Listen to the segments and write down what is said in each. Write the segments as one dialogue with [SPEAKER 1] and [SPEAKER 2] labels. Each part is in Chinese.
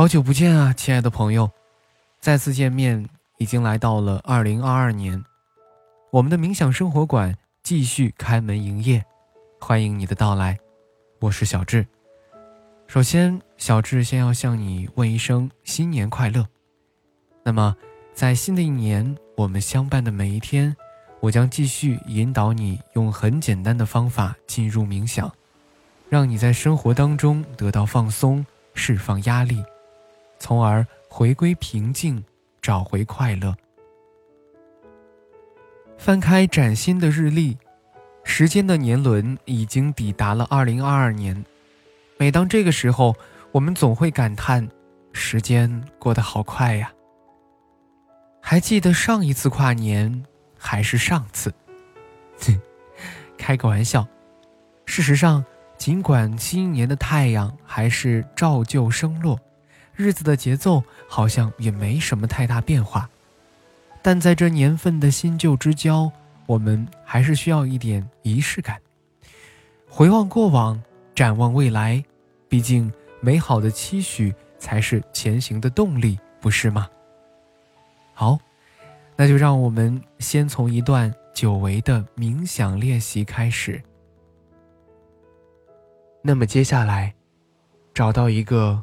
[SPEAKER 1] 好久不见啊，亲爱的朋友！再次见面，已经来到了二零二二年，我们的冥想生活馆继续开门营业，欢迎你的到来。我是小智。首先，小智先要向你问一声新年快乐。那么，在新的一年，我们相伴的每一天，我将继续引导你用很简单的方法进入冥想，让你在生活当中得到放松，释放压力。从而回归平静，找回快乐。翻开崭新的日历，时间的年轮已经抵达了二零二二年。每当这个时候，我们总会感叹：时间过得好快呀！还记得上一次跨年，还是上次？开个玩笑。事实上，尽管新一年的太阳还是照旧升落。日子的节奏好像也没什么太大变化，但在这年份的新旧之交，我们还是需要一点仪式感。回望过往，展望未来，毕竟美好的期许才是前行的动力，不是吗？好，那就让我们先从一段久违的冥想练习开始。那么接下来，找到一个。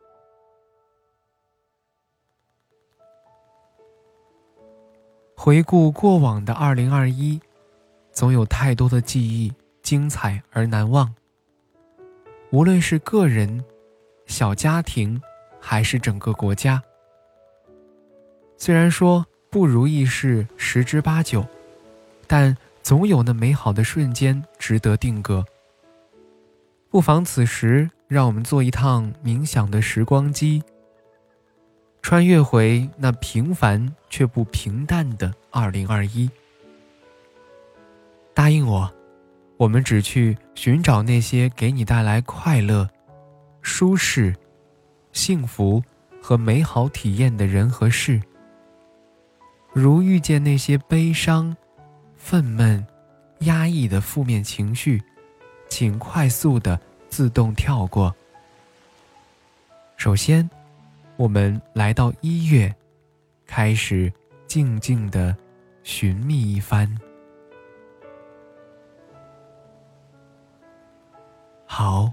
[SPEAKER 1] 回顾过往的二零二一，总有太多的记忆精彩而难忘。无论是个人、小家庭，还是整个国家，虽然说不如意事十之八九，但。总有那美好的瞬间值得定格。不妨此时，让我们做一趟冥想的时光机，穿越回那平凡却不平淡的二零二一。答应我，我们只去寻找那些给你带来快乐、舒适、幸福和美好体验的人和事。如遇见那些悲伤。愤懑、压抑的负面情绪，请快速的自动跳过。首先，我们来到一月，开始静静的寻觅一番。好，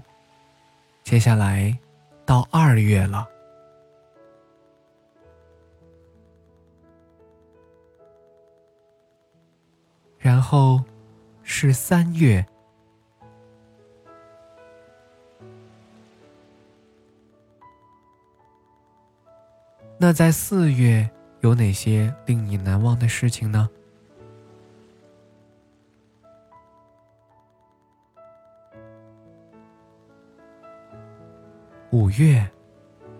[SPEAKER 1] 接下来到二月了。然后是三月，那在四月有哪些令你难忘的事情呢？五月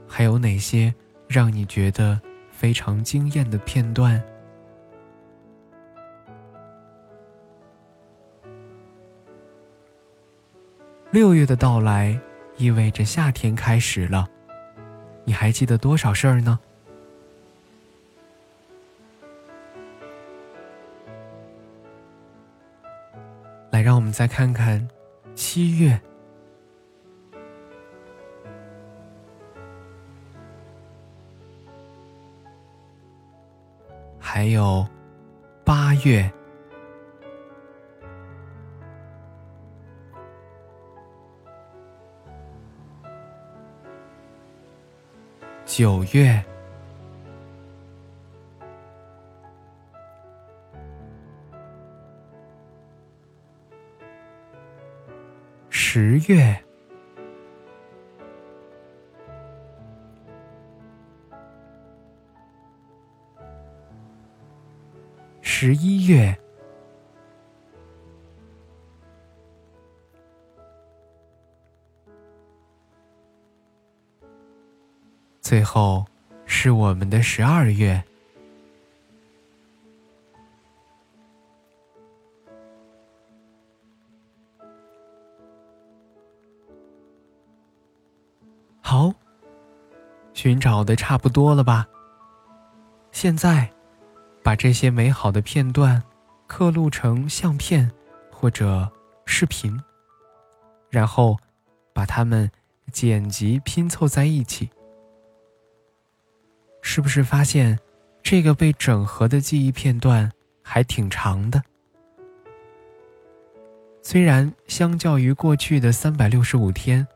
[SPEAKER 1] 还有哪些让你觉得非常惊艳的片段？六月的到来，意味着夏天开始了。你还记得多少事儿呢？让我们再看看七月，还有八月。九月、月、十一月。最后，是我们的十二月。好，寻找的差不多了吧？现在，把这些美好的片段刻录成相片或者视频，然后把它们剪辑拼凑在一起。是不是发现，这个被整合的记忆片段还挺长的？虽然相较于过去的三百六十五天，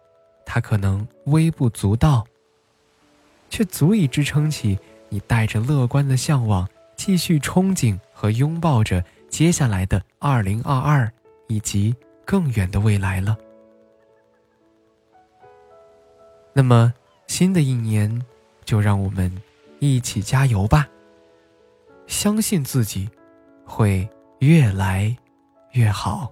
[SPEAKER 1] 它可能微不足道，却足以支撑起你带着乐观的向往，继续憧憬和拥抱着接下来的二零二二以及更远的未来了。那么，新的一年，就让我们。一起加油吧！相信自己，会越来越好。